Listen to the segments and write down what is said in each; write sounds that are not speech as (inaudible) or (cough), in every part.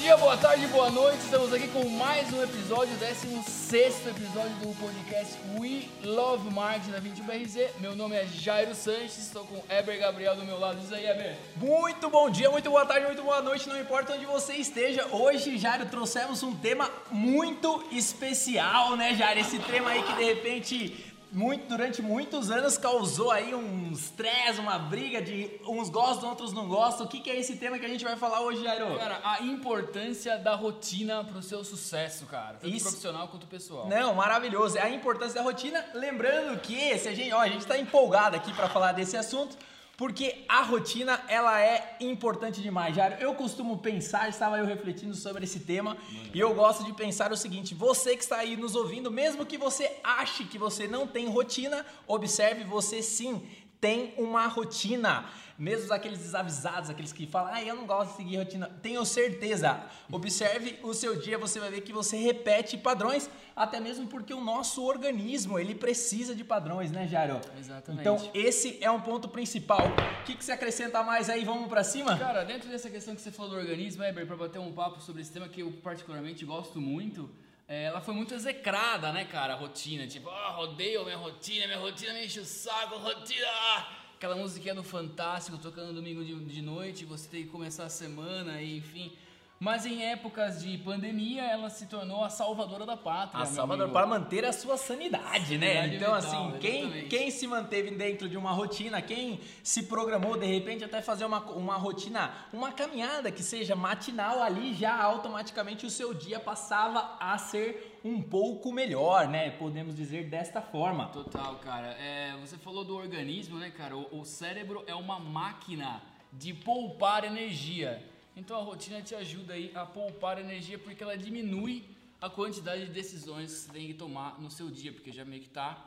dia, boa tarde, boa noite. Estamos aqui com mais um episódio, 16 episódio do podcast We Love Marketing da 21BRZ. Meu nome é Jairo Sanches, estou com Eber Gabriel do meu lado. Diz aí, Eber. Muito bom dia, muito boa tarde, muito boa noite, não importa onde você esteja. Hoje, Jairo, trouxemos um tema muito especial, né, Jairo? Esse tema aí que de repente muito, durante muitos anos causou aí um estresse, uma briga de uns gostam, outros não gostam. O que, que é esse tema que a gente vai falar hoje, Jairo? Cara, a importância da rotina pro seu sucesso, cara. Tanto Isso. profissional quanto pessoal. Não, maravilhoso. É a importância da rotina. Lembrando que se a gente, ó, a gente está empolgado aqui para falar desse assunto. Porque a rotina, ela é importante demais, Jário. Eu costumo pensar, estava eu refletindo sobre esse tema, e eu gosto de pensar o seguinte: você que está aí nos ouvindo, mesmo que você ache que você não tem rotina, observe, você sim tem uma rotina. Mesmo aqueles desavisados, aqueles que falam, ah, eu não gosto de seguir rotina, tenho certeza. Observe o seu dia, você vai ver que você repete padrões, até mesmo porque o nosso organismo, ele precisa de padrões, né, Jairo? Exatamente. Então, esse é um ponto principal. O que, que você acrescenta mais aí? Vamos pra cima? Cara, dentro dessa questão que você falou do organismo, Eber, pra bater um papo sobre esse tema que eu particularmente gosto muito, ela foi muito execrada, né, cara, a rotina. Tipo, ah, rodeio minha rotina, minha rotina me enche o saco, rotina. ah!" Aquela musiquinha do Fantástico tocando domingo de, de noite, você tem que começar a semana, e, enfim. Mas em épocas de pandemia, ela se tornou a salvadora da pátria. A meu Salvador amigo. para manter a sua sanidade, né? Sanidade Então, vital, assim, quem, exatamente. quem se manteve dentro de uma rotina, quem se programou de repente até fazer uma, uma rotina, uma caminhada que seja matinal ali, já automaticamente o seu dia passava a ser um pouco melhor, né? Podemos dizer desta forma. Total, cara. É, você falou do organismo, né, cara? O, o cérebro é uma máquina de poupar energia. Então a rotina te ajuda aí a poupar energia porque ela diminui a quantidade de decisões que você tem que tomar no seu dia, porque já meio que tá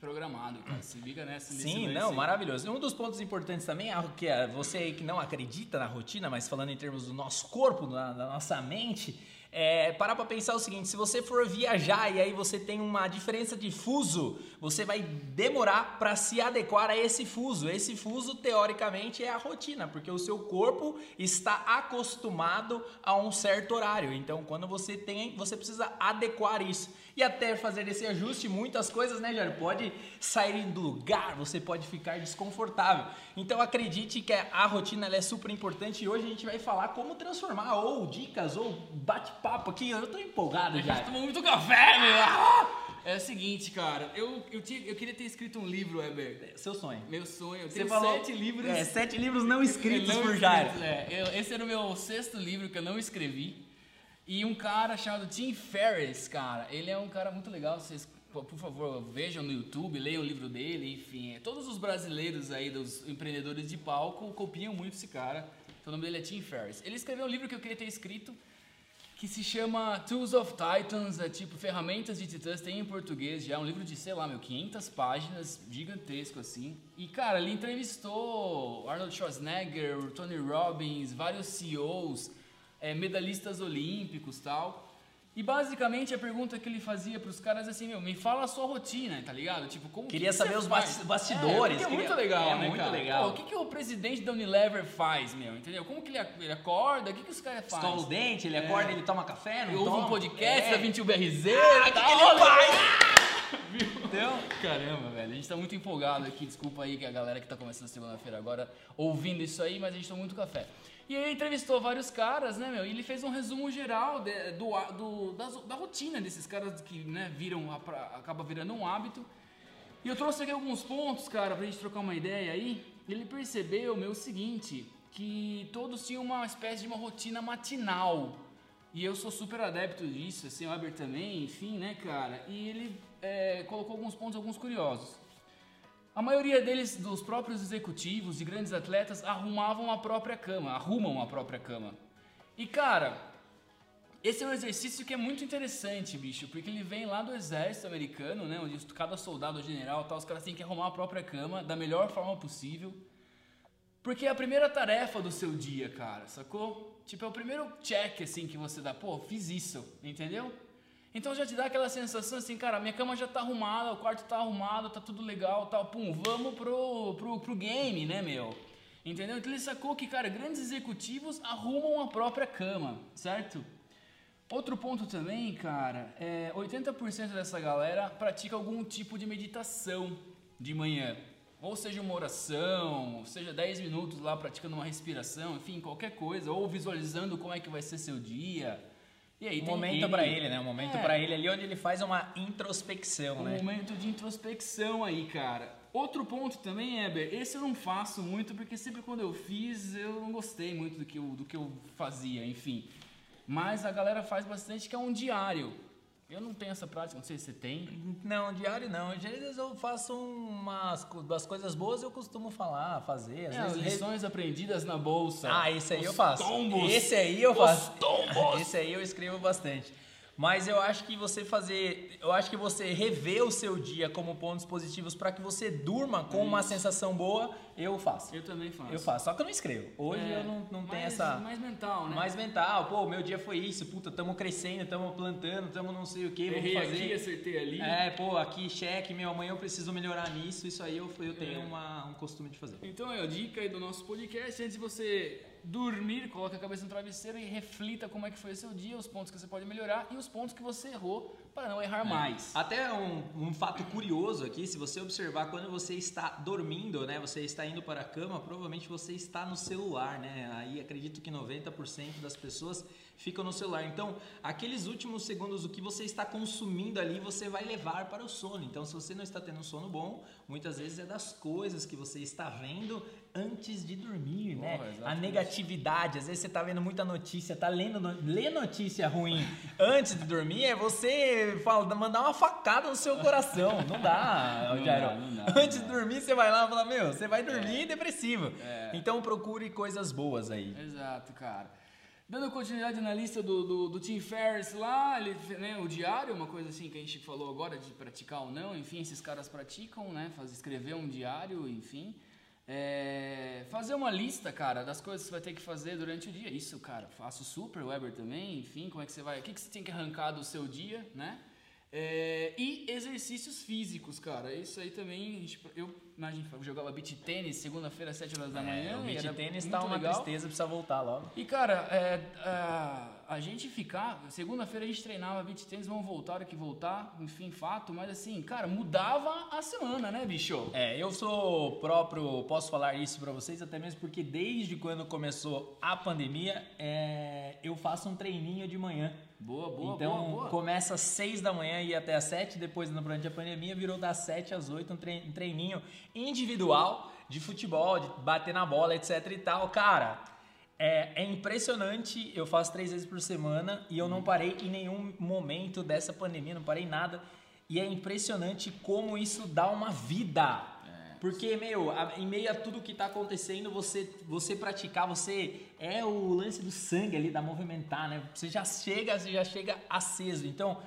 programado, cara. Se liga nessa Sim, não, maravilhoso. Um dos pontos importantes também é que você aí que não acredita na rotina, mas falando em termos do nosso corpo, da, da nossa mente, é, parar para pensar o seguinte: se você for viajar e aí você tem uma diferença de fuso, você vai demorar para se adequar a esse fuso. Esse fuso, teoricamente, é a rotina, porque o seu corpo está acostumado a um certo horário. Então, quando você tem, você precisa adequar isso. E até fazer esse ajuste, muitas coisas, né, Jair? Pode sair do lugar, você pode ficar desconfortável. Então acredite que a rotina é super importante e hoje a gente vai falar como transformar, ou dicas, ou bate-papo aqui. Eu tô empolgado Já já. tomou muito café, meu! É o seguinte, cara, eu, eu, tinha- eu queria ter escrito um livro, Heber. Seu sonho. Meu sonho, eu Você falou sete livros. É, sete livros não (laughs) escritos Não por Jairo. é. Eu- esse era o meu sexto livro que eu não escrevi. E um cara chamado Tim Ferriss, cara, ele é um cara muito legal. Vocês, por por favor, vejam no YouTube, leiam o livro dele, enfim. é, Todos os brasileiros aí, dos empreendedores de palco, copiam muito esse cara. Então, o nome dele é Tim Ferriss. Ele escreveu um livro que eu queria ter escrito, que se chama Tools of Titans, é tipo Ferramentas de Titãs, tem em português já, é um livro de, sei lá, meu, 500 páginas, gigantesco assim. E, cara, ele entrevistou Arnold Schwarzenegger, Tony Robbins, vários CEOs, é, medalhistas olímpicos tal. E basicamente a pergunta que ele fazia pros caras é assim, meu, me fala a sua rotina, tá ligado? Tipo, como Queria que saber os faz? basti- bastidores, É, é queria- muito legal, é né, muito cara? legal. Pô, o que, que o presidente da Unilever faz, meu? Entendeu? Como que ele, ele acorda? O que, que os caras fazem? Escova o dente, ele acorda, ele toma café, não ouvo toma? um podcast É. da 21BRZ. Ah, que da que ele faz? (laughs) Então, Caramba, velho. A gente tá muito empolgado aqui. Desculpa aí que a galera que tá começando segunda-feira agora ouvindo isso aí, mas a gente tá muito café. E ele entrevistou vários caras, né, meu? E ele fez um resumo geral de- do, do- das- da, rotina desses caras que, né, viram, acaba virando um hábito. E eu trouxe aqui alguns pontos, cara, pra gente trocar uma ideia aí. Ele percebeu, meu, o seguinte, que todos tinham uma espécie de uma rotina matinal. E eu sou super adepto disso, assim, o Weber também, enfim, né, cara? E ele é, colocou alguns pontos, alguns curiosos. A maioria deles, dos próprios executivos, de grandes atletas, arrumavam a própria cama, arrumam a própria cama. E, cara, esse é um exercício que é muito interessante, bicho, porque ele vem lá do exército americano, né? Onde cada soldado general, tal, os caras têm que arrumar a própria cama da melhor forma possível. Porque é a primeira tarefa do seu dia, cara, sacou? Tipo, é o primeiro check, assim, que você dá. Pô, fiz isso, entendeu? Então já te dá aquela sensação assim, cara, minha cama já tá arrumada, o quarto tá arrumado, tá tudo legal, tal. Pum, vamos pro, pro, pro game, né, meu? Entendeu? Então ele sacou que, cara, grandes executivos arrumam a própria cama, certo? Outro ponto também, cara, é 80% dessa galera pratica algum tipo de meditação de manhã. Ou seja, uma oração, ou seja 10 minutos lá praticando uma respiração, enfim, qualquer coisa, ou visualizando como é que vai ser seu dia. E aí, um momento para ele, né? Um momento é, para ele ali onde ele faz uma introspecção, um né? Um momento de introspecção aí, cara. Outro ponto também, Eber, esse eu não faço muito porque sempre quando eu fiz eu não gostei muito do que eu, do que eu fazia, enfim. Mas a galera faz bastante que é um diário. Eu não tenho essa prática, não sei se você tem. Não, diário não. Às vezes eu faço umas das coisas boas eu costumo falar, fazer. Às é, vezes lições aprendidas na bolsa. Ah, esse aí eu faço. Tombos, esse aí eu faço. Tombos. (laughs) Esse aí eu escrevo bastante. Mas eu acho que você fazer, eu acho que você rever o seu dia como pontos positivos para que você durma com uma sensação boa, eu faço. Eu também faço. Eu faço, só que eu não escrevo. Hoje é, eu não, não mais, tenho essa mais mental, né? Mais mental. Pô, meu dia foi isso, puta, tamo crescendo, tamo plantando, tamo não sei o que, vamos fazer. aqui, acertei ali. É, pô, aqui cheque, meu, amanhã eu preciso melhorar nisso, isso aí eu, eu tenho é. uma, um costume de fazer. Então é a dica aí do nosso podcast, antes de você dormir, coloque a cabeça no travesseiro e reflita como é que foi o seu dia, os pontos que você pode melhorar e os pontos que você errou para não errar é. mais. Até um, um, fato curioso aqui, se você observar quando você está dormindo, né, você está indo para a cama, provavelmente você está no celular, né? Aí acredito que 90% das pessoas ficam no celular. Então, aqueles últimos segundos o que você está consumindo ali, você vai levar para o sono. Então, se você não está tendo um sono bom, muitas vezes é das coisas que você está vendo antes de dormir, né? A negatividade, às vezes você está vendo muita notícia, tá lendo lê notícia ruim antes de dormir, é você fala, mandar uma facada no seu coração. Não dá, não Jairo. Dá, não dá, antes de dormir, você vai lá e fala, meu, você vai dormir é. depressivo. É. Então procure coisas boas aí. Exato, cara. Dando continuidade na lista do, do, do Tim Ferriss lá, ele, né, o diário, uma coisa assim que a gente falou agora de praticar ou não, enfim, esses caras praticam, né, faz, escrever um diário, enfim. É, fazer uma lista, cara, das coisas que você vai ter que fazer durante o dia. Isso, cara, faço super, Weber também, enfim, como é que você vai, o que, que você tem que arrancar do seu dia, né? É, e exercícios físicos, cara. Isso aí também, gente, eu imagina, jogava beat tênis segunda-feira às 7 horas da é, manhã. É, o beat tênis tá uma legal. tristeza, precisa voltar logo. E cara, é, a, a gente ficar, segunda-feira a gente treinava beat tênis, vamos voltar que voltar, enfim, fato, mas assim, cara, mudava a semana, né, bicho? É, eu sou próprio, posso falar isso para vocês, até mesmo porque desde quando começou a pandemia, é, eu faço um treininho de manhã. Boa, boa, então, boa, boa. começa às 6 da manhã e até às 7, depois durante a pandemia virou das 7 às 8 um treininho individual de futebol, de bater na bola, etc e tal. Cara, é, é, impressionante, eu faço três vezes por semana e eu não parei em nenhum momento dessa pandemia, não parei nada. E é impressionante como isso dá uma vida porque, meu, em meio a tudo que está acontecendo, você, você praticar, você é o lance do sangue ali, da movimentar, né? Você já chega, você já chega aceso. Então,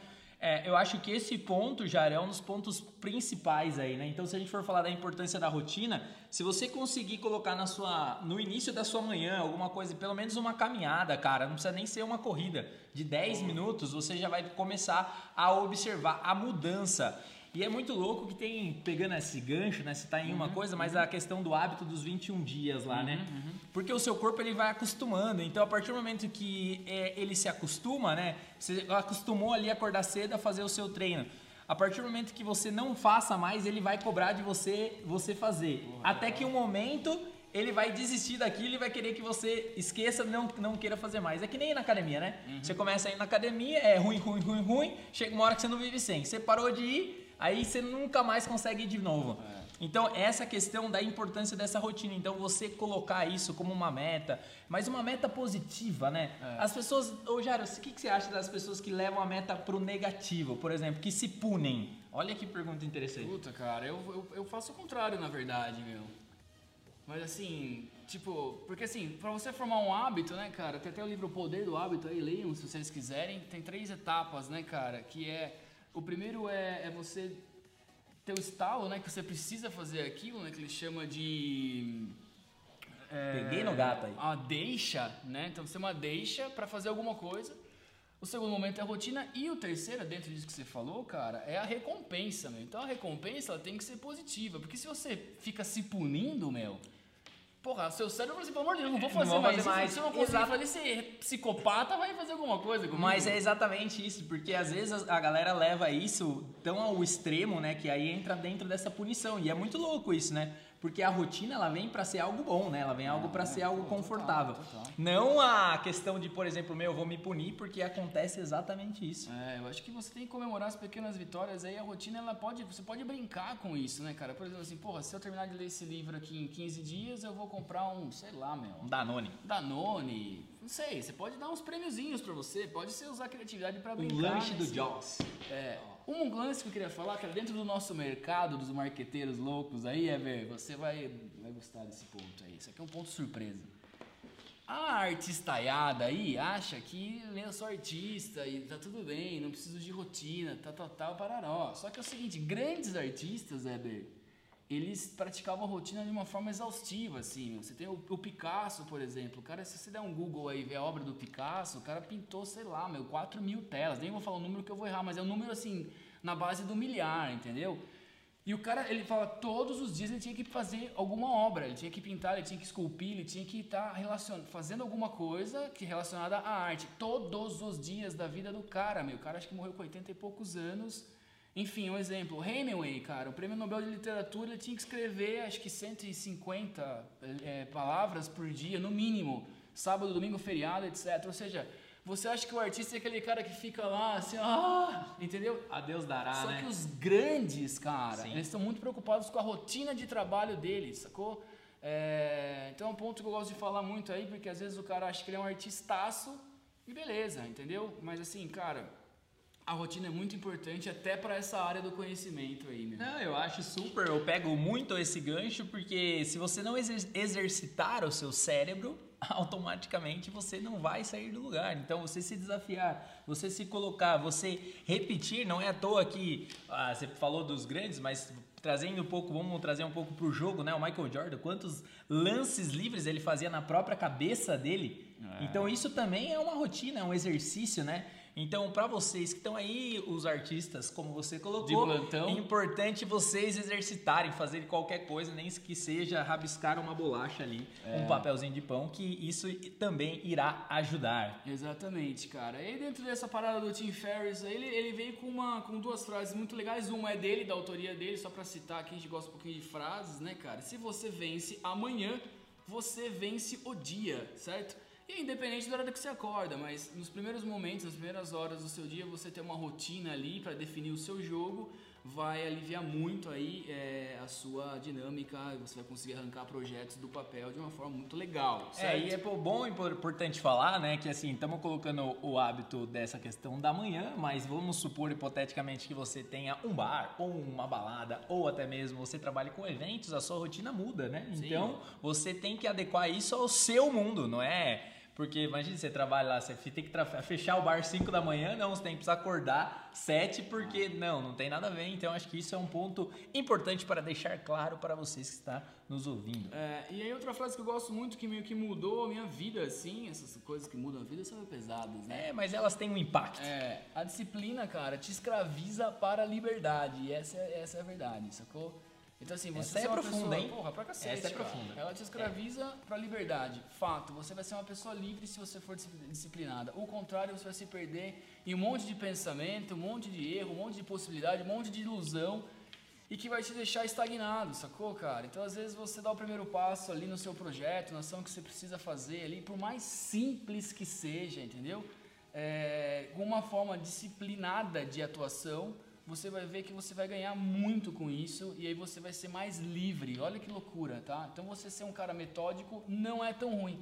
é, eu acho que esse ponto já é um dos pontos principais aí, né? Então, se a gente for falar da importância da rotina, se você conseguir colocar na sua, no início da sua manhã alguma coisa, pelo menos uma caminhada, cara, não precisa nem ser uma corrida de 10 minutos, você já vai começar a observar a mudança. E é muito louco que tem, pegando esse gancho, né? Você tá em uhum, uma coisa, mas uhum. a questão do hábito dos 21 dias lá, né? uhum, né? Uhum. Porque o seu corpo ele vai acostumando. Então, a partir do momento que é, ele se acostuma, né? Você acostumou ali a acordar cedo a fazer o seu treino. A partir do momento que você não faça mais, ele vai cobrar de você você fazer. Porra, Até que um momento ele vai desistir daquilo e vai querer que você esqueça, não, não queira fazer mais. É que nem na academia, né? Uhum. Você começa a ir na academia, é ruim, ruim, ruim, ruim, chega uma hora que você não vive sem. Você parou de ir, aí você nunca mais consegue ir de novo. É. Então, essa questão da importância dessa rotina. Então, você colocar isso como uma meta, mas uma meta positiva, né? É. As pessoas. Ô, Jaro, o que, que você acha das pessoas que levam a meta pro negativo, por exemplo, que se punem? Olha que pergunta interessante. Puta, cara, eu, eu, eu faço o contrário, na verdade, meu. Mas assim, tipo, porque assim, para você formar um hábito, né, cara, tem até o livro O Poder do Hábito aí, leiam se vocês quiserem. Tem três etapas, né, cara, que é o primeiro é, é você ter o estalo, né? Que você precisa fazer aquilo, né? Que ele chama de... É, Peguei no gato aí. A deixa, né? Então você tem uma deixa para fazer alguma coisa. O segundo momento é a rotina e o terceiro, dentro disso que você falou, cara, é a recompensa, meu. Então a recompensa ela tem que ser positiva, porque se você fica se punindo, meu, Porra, seu cérebro fala assim, pelo amor de Deus, não vou fazer, vou mais, fazer mais. Se eu não conseguir fazer, esse psicopata vai fazer alguma coisa comigo. Mas é exatamente isso, porque às vezes a galera leva isso tão ao extremo, né, que aí entra dentro dessa punição. E é muito louco isso, né? Porque a rotina ela vem pra ser algo bom, né? Ela vem algo pra ser algo confortável. Não a questão de, por exemplo, meu, eu vou me punir porque acontece exatamente isso. É, eu acho que você tem que comemorar as pequenas vitórias aí, a rotina ela pode, você pode brincar com isso, né, cara? Por exemplo, assim, porra, se eu terminar de ler esse livro aqui em 15 dias, eu vou comprar um, sei lá, meu, Um Danone. Danone, não sei, você pode dar uns prêmiozinhos pra você, pode ser usar a criatividade pra O brincar. Um lanche do nesse- Jaws. É, um lance que eu queria falar, cara, dentro do nosso mercado dos marqueteiros loucos aí, é ver, você vai, vai gostar desse ponto aí. Isso aqui é um ponto surpresa. A artistaiada aí acha que eu sou artista e tá tudo bem, não preciso de rotina, tal, tal, tal, pararó. Só que é o seguinte, grandes artistas, Heber, eles praticavam a rotina de uma forma exaustiva, assim. Você tem o, o Picasso, por exemplo. Cara, se você der um Google aí e ver a obra do Picasso, o cara pintou, sei lá, meu, 4 mil telas. Nem vou falar o número que eu vou errar, mas é um número, assim, na base do milhar, entendeu? E o cara, ele fala, todos os dias ele tinha que fazer alguma obra, ele tinha que pintar, ele tinha que esculpir, ele tinha que estar relacion... fazendo alguma coisa que relacionada à arte. Todos os dias da vida do cara, meu. O cara acho que morreu com 80 e poucos anos. Enfim, um exemplo. O Hemingway, cara, o prêmio Nobel de Literatura, ele tinha que escrever acho que 150 é, palavras por dia, no mínimo. Sábado, domingo, feriado, etc. Ou seja, você acha que o artista é aquele cara que fica lá assim, ah, entendeu? A Deus dará, Só né? que os grandes, cara, Sim. eles estão muito preocupados com a rotina de trabalho deles, sacou? É, então é um ponto que eu gosto de falar muito aí, porque às vezes o cara acha que ele é um artistaço e beleza, entendeu? Mas assim, cara, a rotina é muito importante até para essa área do conhecimento aí, meu. Não, eu acho super. Eu pego muito esse gancho porque se você não exer- exercitar o seu cérebro, (laughs) automaticamente você não vai sair do lugar. Então, você se desafiar, você se colocar, você repetir, não é à toa que ah, você falou dos grandes, mas trazendo um pouco, vamos trazer um pouco pro jogo, né? O Michael Jordan, quantos lances livres ele fazia na própria cabeça dele. Então, isso também é uma rotina, é um exercício, né? Então, para vocês que estão aí, os artistas, como você colocou, é importante vocês exercitarem, fazer qualquer coisa, nem que seja rabiscar uma bolacha ali, um papelzinho de pão, que isso também irá ajudar. Exatamente, cara. E dentro dessa parada do Tim Ferriss, ele, ele veio com, uma, com duas frases muito legais. Uma é dele, da autoria dele, só pra citar aqui, a gente gosta um pouquinho de frases, né, cara? Se você vence amanhã, você vence o dia, certo? E independente da hora que você acorda, mas nos primeiros momentos, nas primeiras horas do seu dia, você ter uma rotina ali pra definir o seu jogo vai aliviar muito aí é, a sua dinâmica e você vai conseguir arrancar projetos do papel de uma forma muito legal, É, certo? e é bom e impor- importante falar, né, que assim, estamos colocando o hábito dessa questão da manhã, mas vamos supor hipoteticamente que você tenha um bar, ou uma balada, ou até mesmo você trabalhe com eventos, a sua rotina muda, né? Sim. Então, você tem que adequar isso ao seu mundo, não é? Porque imagina você trabalha lá, você tem que fechar o bar 5 da manhã, não, você tem que precisar acordar 7 porque não, não tem nada a ver. Então acho que isso é um ponto importante para deixar claro para vocês que estão nos ouvindo. É, e aí outra frase que eu gosto muito, que meio que mudou a minha vida, assim, essas coisas que mudam a vida são meio pesadas, né? É, mas elas têm um impacto. É, a disciplina, cara, te escraviza para a liberdade, e essa é, essa é a verdade, sacou? Então assim, você Essa é uma profunda, pessoa, hein? porra, pra cacete, Essa é cara. profunda. Ela te escraviza para a liberdade. Fato, você vai ser uma pessoa livre se você for dis- disciplinada. O contrário, você vai se perder em um monte de pensamento, um monte de erro, um monte de possibilidade, um monte de ilusão e que vai te deixar estagnado, sacou, cara? Então, às vezes, você dá o primeiro passo ali no seu projeto, na ação que você precisa fazer ali, por mais simples que seja, entendeu? É, com uma forma disciplinada de atuação, você vai ver que você vai ganhar muito com isso e aí você vai ser mais livre. Olha que loucura, tá? Então, você ser um cara metódico não é tão ruim.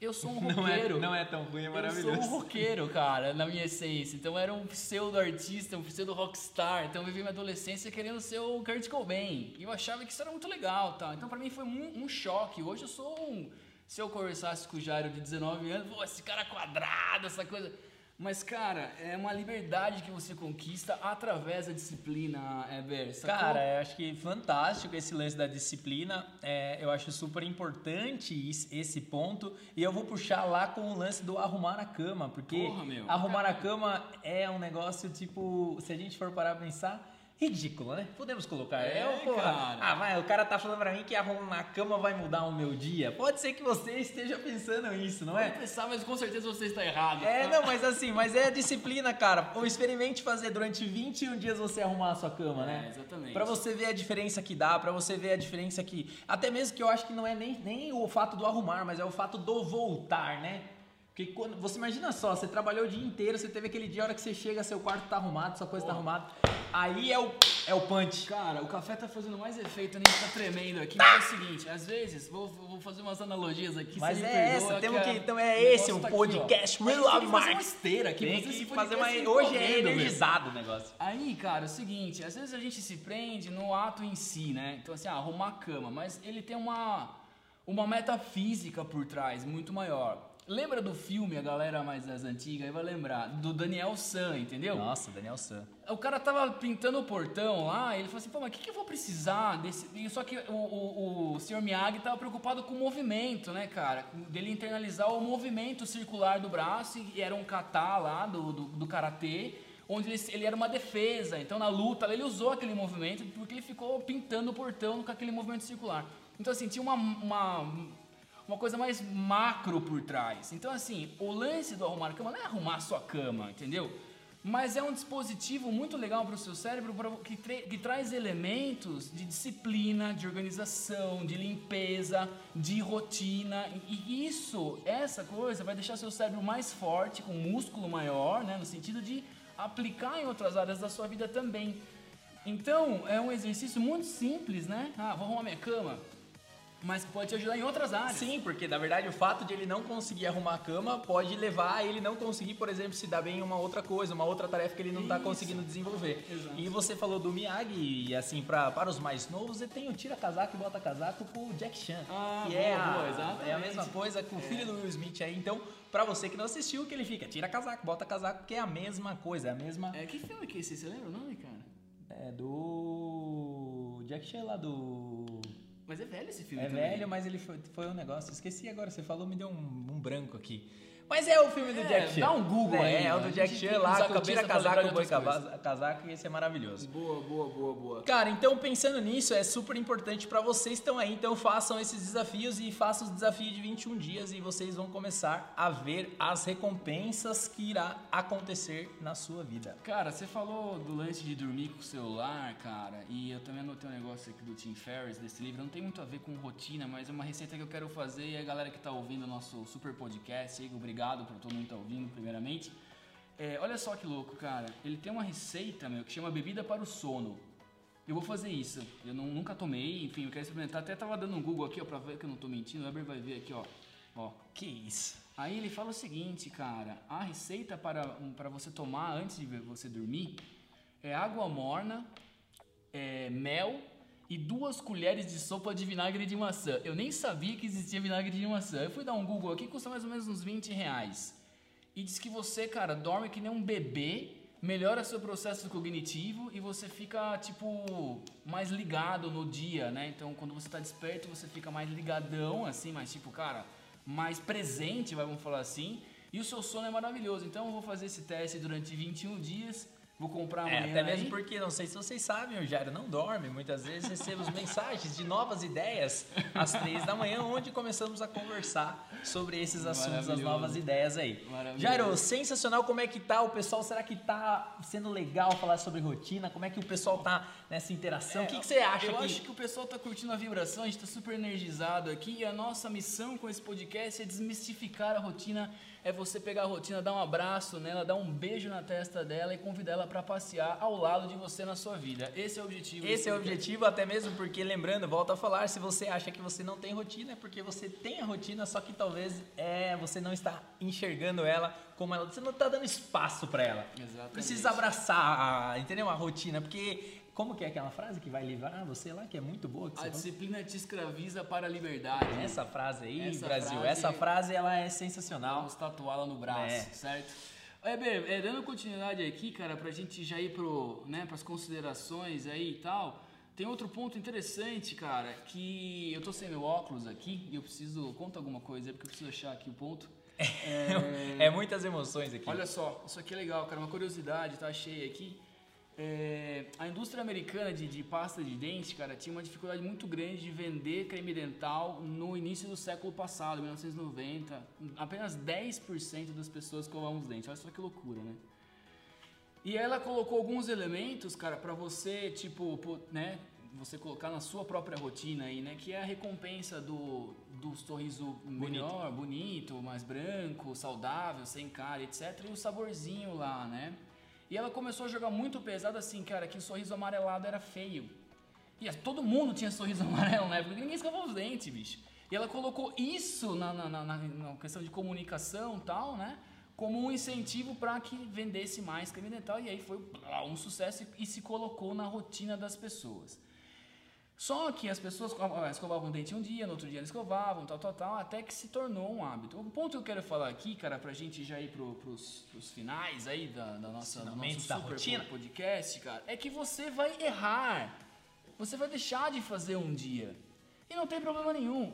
Eu sou um (laughs) Não é, roqueiro. não é tão ruim, é Eu maravilhoso. sou um roqueiro, cara, na minha essência. Então eu era um pseudo-artista, um pseudo-rockstar. Então eu vivi minha adolescência querendo ser o Kurt Cobain. E eu achava que isso era muito legal, tá? Então pra mim foi um, um choque. Hoje eu sou um... Se eu conversasse com o Jairo de 19 anos, pô, esse cara quadrado, essa coisa... Mas, cara, é uma liberdade que você conquista através da disciplina, Eber. sacou? Cara, eu acho que fantástico esse lance da disciplina. É, eu acho super importante esse ponto. E eu vou puxar lá com o lance do arrumar a cama. Porque Porra, arrumar a cama é um negócio tipo. Se a gente for parar pra pensar. Ridículo, né? Podemos colocar. É, É, porra. cara. Ah, vai, o cara tá falando pra mim que arrumar a cama vai mudar o meu dia. Pode ser que você esteja pensando isso, não é? Pode pensar, mas com certeza você está errado. É, não, mas assim, mas é disciplina, cara. Ou experimente fazer durante 21 dias você arrumar a sua cama, né? É, exatamente. Pra você ver a diferença que dá, pra você ver a diferença que. Até mesmo que eu acho que não é nem, nem o fato do arrumar, mas é o fato do voltar, né? Porque quando. Você imagina só, você trabalhou o dia inteiro, você teve aquele dia, a hora que você chega, seu quarto tá arrumado, sua coisa tá arrumada. Aí é o, é o punch. Cara, o café tá fazendo mais efeito, a gente tá tremendo aqui. Mas é o seguinte, às vezes, vou, vou fazer umas analogias aqui. Mas é perdoa essa, temos a- que- então é esse, um tá aqui, podcast A gente Real tem que fazer Mark. uma esteira aqui, Tem que fazer uma. Hoje é energizado o negócio. Aí, cara, é o seguinte, às vezes a gente se prende no ato em si, né? Então, assim, ah, arrumar a cama, mas ele tem uma, uma metafísica por trás muito maior. Lembra do filme, a galera mais das antigas aí vai lembrar, do Daniel San, entendeu? Nossa, Daniel San. O cara tava pintando o portão lá, ele falou assim, pô, mas o que, que eu vou precisar desse... e Só que o, o, o Sr. Miyagi tava preocupado com o movimento, né, cara? Dele internalizar o movimento circular do braço, e era um kata lá do, do, do karatê, onde ele, ele era uma defesa. Então, na luta, ele usou aquele movimento porque ele ficou pintando o portão com aquele movimento circular. Então, assim, tinha uma... uma uma coisa mais macro por trás. Então, assim, o lance do arrumar a cama não é arrumar a sua cama, entendeu? Mas é um dispositivo muito legal para o seu cérebro que, que traz elementos de disciplina, de organização, de limpeza, de rotina. E isso, essa coisa, vai deixar seu cérebro mais forte, com músculo maior, né, no sentido de aplicar em outras áreas da sua vida também. Então, é um exercício muito simples, né? Ah, vou arrumar minha cama. Mas que pode te ajudar em outras áreas. Sim, porque na verdade o fato de ele não conseguir arrumar a cama pode levar a ele não conseguir, por exemplo, se dar bem em uma outra coisa, uma outra tarefa que ele não está conseguindo desenvolver. Exato. E você falou do Miyagi, e assim, pra, para os mais novos, ele tem o tira casaco e bota casaco com o Jack Chan. Ah, que boa, é, a, boa, é a mesma coisa com o filho do Will Smith aí. Então, pra você que não assistiu, que ele fica, tira casaco, bota casaco, que é a mesma coisa, é a mesma. É, que filme que é esse? Você lembra o nome, cara? É do. Jack Chan lá do. Mas é velho esse filme É também. velho, mas ele foi, foi um negócio. Esqueci agora, você falou, me deu um, um branco aqui. Mas é o filme do É, Jack Chan. dá um Google é, aí, É, o do A Jack Chan que lá, cabeça tira casaco, boi casaco, e esse é maravilhoso. Boa, boa, boa, boa. Cara, então pensando nisso, é super importante pra vocês que estão aí. Então façam esses desafios e façam os desafios de 21 dias e vocês vão começar a ver as recompensas que irá acontecer na sua vida. Cara, você falou do lance de dormir com o celular, cara, e eu também anotei um negócio aqui do Tim Ferriss, desse livro. Não tem muito a ver com rotina, mas é uma receita que eu quero fazer. E a galera que tá ouvindo o nosso super podcast, aí, obrigado por todo mundo que tá ouvindo, primeiramente. É, olha só que louco, cara. Ele tem uma receita, meu, que chama Bebida para o Sono. Eu vou fazer isso. Eu não- nunca tomei, enfim, eu quero experimentar. Até tava dando um Google aqui, ó, pra ver que eu não tô mentindo. O Weber vai ver aqui, ó. Ó, Que isso? Aí ele fala o seguinte, cara, a receita para, um, para você tomar antes de você dormir é água morna, é, mel e duas colheres de sopa de vinagre de maçã. Eu nem sabia que existia vinagre de maçã. Eu fui dar um Google aqui, custa mais ou menos uns 20 reais. E diz que você, cara, dorme que nem um bebê, melhora seu processo cognitivo e você fica, tipo, mais ligado no dia, né? Então, quando você tá desperto, você fica mais ligadão, assim, mais tipo, cara, mais presente, vamos falar assim. E o seu sono é maravilhoso. Então, eu vou fazer esse teste durante 21 dias. Vou comprar É, amanhã. até mesmo aí. porque, não sei se vocês sabem, o Jairo não dorme. Muitas vezes recebemos mensagens de novas ideias às três da manhã, onde começamos a conversar sobre esses assuntos, as novas ideias aí. Jairo, sensacional. Como é que tá o pessoal? Será que tá sendo legal falar sobre rotina? Como é que o pessoal tá nessa interação? o que, que você acha É, Eu que... acho que o pessoal tá curtindo a vibração, a gente tá super energizado aqui e a nossa missão com esse podcast é desmistificar a rotina, é você pegar a rotina, dar um abraço nela, dar um beijo na testa dela e convidar ela para passear ao lado de você na sua vida. Esse é o objetivo. Esse é o objetivo, até mesmo porque, lembrando, volto a falar, se você acha que você não tem rotina, é porque você tem a rotina, só que talvez é, você não está enxergando ela como ela. Você não está dando espaço para ela. Exatamente. Precisa abraçar, entendeu? A rotina, porque. Como que é aquela frase que vai livrar você lá, que é muito boa? A disciplina te escraviza para a liberdade. Essa frase aí, Essa Brasil, frase- essa frase ela é sensacional. Vamos tatuá-la no braço, É. certo? Weber, é, dando continuidade aqui, cara, pra gente já ir pro, né, pras considerações aí e tal, tem outro ponto interessante, cara, que eu tô sem meu óculos aqui e eu preciso... Conta alguma coisa aí, porque eu preciso achar aqui o ponto. (laughs) É, muitas emoções aqui. Olha só, isso aqui é legal, cara, uma curiosidade, tá cheia aqui. É, a indústria americana de, de, pasta de dente, cara, tinha uma dificuldade muito grande de vender creme dental no início do século passado, 1990. Apenas 10% das pessoas escovavam os dentes. Olha só que loucura, né? E ela colocou alguns elementos, cara, para você, tipo, né, você colocar na sua própria rotina aí, né, que é a recompensa do, do sorriso melhor, bonito, mais branco, saudável, sem cara, etc. E o saborzinho lá, né? E ela começou a jogar muito pesado assim, cara, que o sorriso amarelado era feio. E todo mundo tinha sorriso (laughs) amarelo na época, ninguém escovava os dentes, bicho. E ela colocou isso na, na, na, na questão de comunicação tal, né? Como um incentivo para que vendesse mais creme dental. E aí foi um sucesso e se colocou na rotina das pessoas. Só que as pessoas escovavam o dente um dia, no outro dia eles escovavam, tal, tal, tal, até que se tornou um hábito. O ponto que eu quero falar aqui, cara, pra gente já ir pro, pros, pros finais aí da, da nossa do nosso da super rotina. podcast, cara, é que você vai errar. Você vai deixar de fazer um dia. E não tem problema nenhum.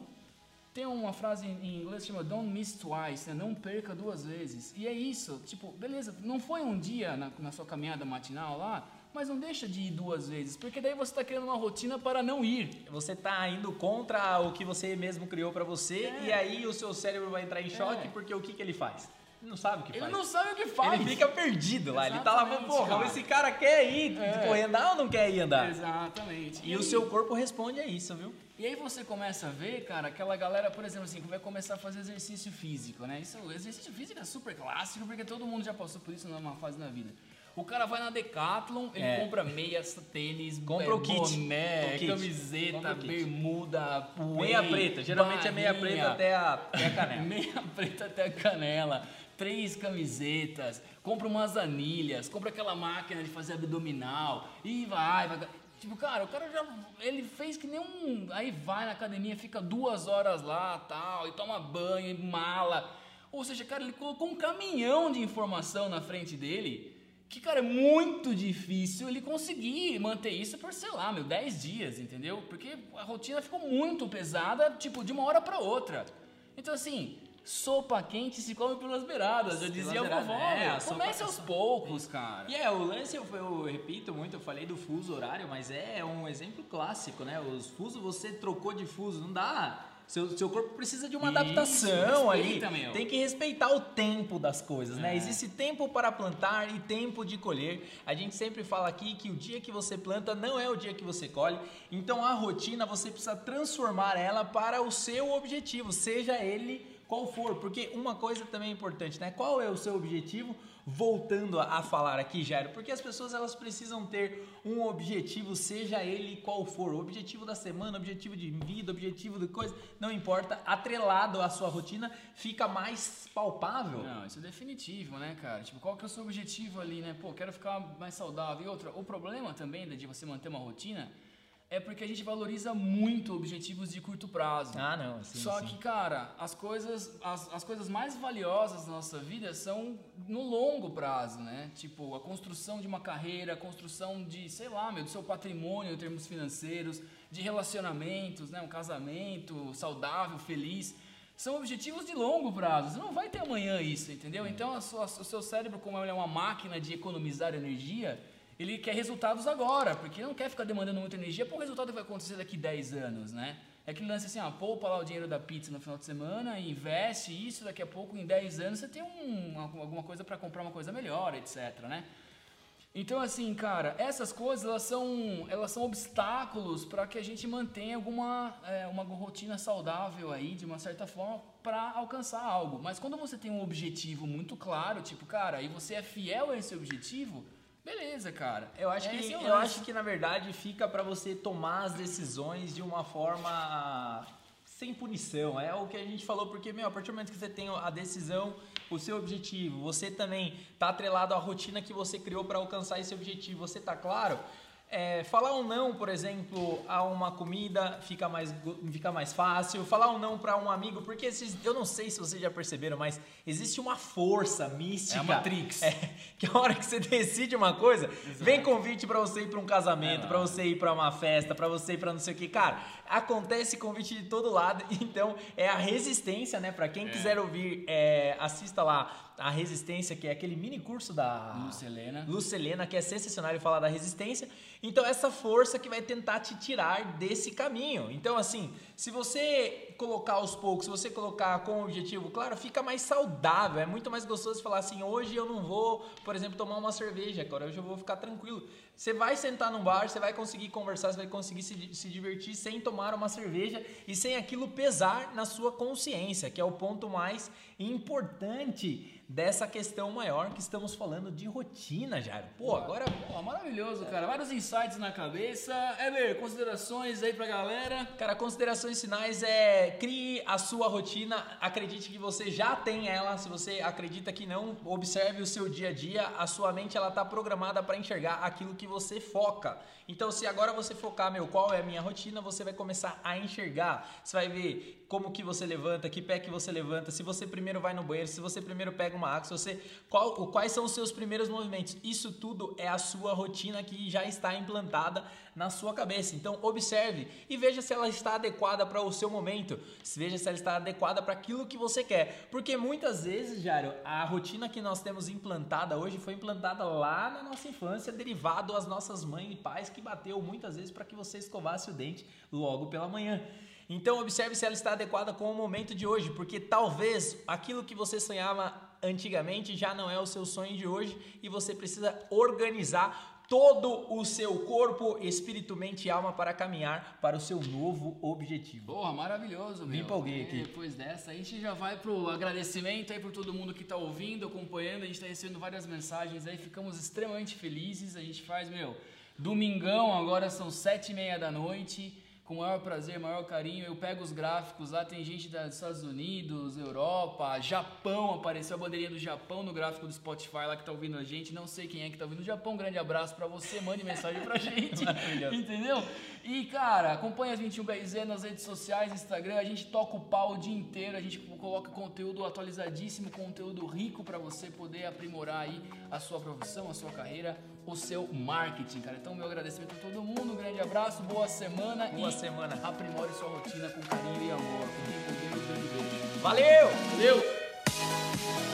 Tem uma frase em inglês que chama Don't miss twice, né? não perca duas vezes. E é isso, tipo, beleza, não foi um dia na, na sua caminhada matinal lá, mas não deixa de ir duas vezes, porque daí você está criando uma rotina para não ir. Você está indo contra o que você mesmo criou para você é. e aí o seu cérebro vai entrar em choque é. porque o que, que ele faz? Ele não sabe o que faz. Ele não sabe o que faz. Ele fica perdido lá. Exatamente, ele tá lá, porra, cara. esse cara quer ir é. correr andar ou não quer ir andar? Exatamente. E, e o seu corpo responde a isso, viu? E aí você começa a ver, cara, aquela galera, por exemplo, assim, que vai começar a fazer exercício físico, né? Isso, exercício físico é super clássico, porque todo mundo já passou por isso numa fase na vida. O cara vai na Decathlon, ele é. compra meias, tênis, compra é, o kit. boné, o kit. camiseta, bermuda, meia preta. Geralmente barrinha, é meia preta até a, até a canela. (laughs) meia preta até a canela. Três camisetas, compra umas anilhas, compra aquela máquina de fazer abdominal e vai, vai. Tipo, cara, o cara já. Ele fez que nem um. Aí vai na academia, fica duas horas lá tal, e toma banho, e mala. Ou seja, cara, ele colocou um caminhão de informação na frente dele que, cara, é muito difícil ele conseguir manter isso por, sei lá, meu, 10 dias, entendeu? Porque a rotina ficou muito pesada, tipo, de uma hora para outra. Então, assim, sopa quente se come pelas beiradas, já dizia a vovó. É, Comece aos poucos, cara. E é, o lance, eu, eu, repito muito, eu falei do fuso horário, mas é um exemplo clássico, né? Os fusos, você trocou de fuso, não dá seu, seu corpo precisa de uma Isso, adaptação ali. Meu. Tem que respeitar o tempo das coisas, né? é. né? Existe tempo para plantar e tempo de colher. A gente sempre fala aqui que o dia que você planta não é o dia que você colhe. Então a rotina você precisa transformar ela para o seu objetivo, seja ele qual for, porque uma coisa também é importante, né? Qual é o seu objetivo? Voltando a falar aqui, Jairo, porque as pessoas elas precisam ter um objetivo, seja ele qual for, o objetivo da semana, objetivo de vida, objetivo de coisa, não importa, atrelado à sua rotina, fica mais palpável. Não, isso é definitivo, né, cara? Tipo, qual que é o seu objetivo ali, né? Pô, quero ficar mais saudável. E outra, o problema também de você manter uma rotina é porque a gente valoriza muito objetivos de curto prazo. Ah, não. Sim, Só sim. que, cara, as coisas, as, as coisas mais valiosas da nossa vida são no longo prazo, né? Tipo, a construção de uma carreira, a construção de, sei lá, meu, do seu patrimônio em termos financeiros, de relacionamentos, né? Um casamento saudável, feliz. São objetivos de longo prazo. Você não vai ter amanhã isso, entendeu? Então, a sua, o seu cérebro, como ele é uma máquina de economizar energia, ele quer resultados agora, porque não quer ficar demandando muita energia para o resultado que vai acontecer daqui 10 anos, né? É aquele lance assim, ah, poupa lá o dinheiro da pizza no final de semana, investe isso, daqui a pouco, em 10 anos, você tem um, alguma coisa para comprar uma coisa melhor, etc, né? Então, assim, cara, essas coisas, elas são, elas são obstáculos para que a gente mantenha alguma é, uma rotina saudável aí, de uma certa forma, para alcançar algo. Mas quando você tem um objetivo muito claro, tipo, cara, e você é fiel a esse objetivo, Beleza, cara. Eu acho, é que, eu acho que na verdade fica para você tomar as decisões de uma forma sem punição. É o que a gente falou, porque, meu, a partir do momento que você tem a decisão, o seu objetivo, você também tá atrelado à rotina que você criou para alcançar esse objetivo, você tá claro? É, falar um não, por exemplo, a uma comida fica mais, fica mais fácil. Falar um não para um amigo, porque esses, eu não sei se vocês já perceberam, mas existe uma força mística. É a Matrix. É, (laughs) que a hora que você decide uma coisa, Exato. vem convite para você ir para um casamento, é, para você ir para uma festa, para você ir para não sei o que. Cara, acontece convite de todo lado. (laughs) Então, é a resistência, né? Para quem é. quiser ouvir, é, assista lá a resistência, que é aquele mini curso da Lucelena. Lucelena, que é sensacional ele falar da resistência. Então, essa força que vai tentar te tirar desse caminho. Então, assim, se você colocar aos poucos, se você colocar com objetivo, claro, fica mais saudável. É muito mais gostoso falar assim: hoje eu não vou, por exemplo, tomar uma cerveja, agora hoje eu vou ficar tranquilo. Você vai sentar num bar, você vai conseguir conversar, você vai conseguir se, se divertir sem tomar uma cerveja e sem aquilo pesar na sua consciência, que é o ponto mais importante dessa questão maior que estamos falando de rotina, Jairo. Pô, agora. Pô, maravilhoso, cara. Vários insights na cabeça. Ever, considerações aí pra galera? Cara, considerações finais é crie a sua rotina, acredite que você já tem ela. Se você acredita que não, observe o seu dia a dia. A sua mente ela tá programada para enxergar aquilo que você foca. Então, se agora você focar, meu, qual é a minha rotina, você vai começar a enxergar. Você vai ver como que você levanta, que pé que você levanta, se você primeiro vai no banheiro, se você primeiro pega uma água, se você qual, quais são os seus primeiros movimentos. Isso tudo é a sua rotina que já está implantada na sua cabeça. Então, observe e veja se ela está adequada para o seu momento. Veja se ela está adequada para aquilo que você quer. Porque muitas vezes, Jário, a rotina que nós temos implantada hoje foi implantada lá na nossa infância, derivado às nossas mães e pais que bateu muitas vezes para que você escovasse o dente logo pela manhã. Então observe se ela está adequada com o momento de hoje, porque talvez aquilo que você sonhava antigamente já não é o seu sonho de hoje e você precisa organizar todo o seu corpo, espírito, mente e alma para caminhar para o seu novo objetivo. Porra, maravilhoso, Me meu. empolguei E aqui. Depois dessa, a gente já vai pro agradecimento aí por todo mundo que tá ouvindo, acompanhando. A gente tá recebendo várias mensagens aí, ficamos extremamente felizes. A gente faz, meu, domingão, agora são sete e meia da noite. Com o maior prazer, maior carinho, eu pego os gráficos lá, tem gente dos Estados Unidos, Europa, Japão, apareceu a bandeirinha do Japão no gráfico do Spotify lá que tá ouvindo a gente. Não sei quem é que tá ouvindo o Japão, um grande abraço pra você, mande mensagem pra (laughs) gente. Entendeu? E, cara, acompanha as 21BZ nas redes sociais, Instagram, a gente toca o pau o dia inteiro, a gente coloca conteúdo atualizadíssimo, conteúdo rico pra você poder aprimorar aí a sua profissão, a sua carreira, o seu marketing, cara. Então, meu agradecimento a todo mundo, um grande abraço, boa semana boa e semana. aprimore sua rotina com carinho e amor. Com grande. Valeu! Valeu! Thank you.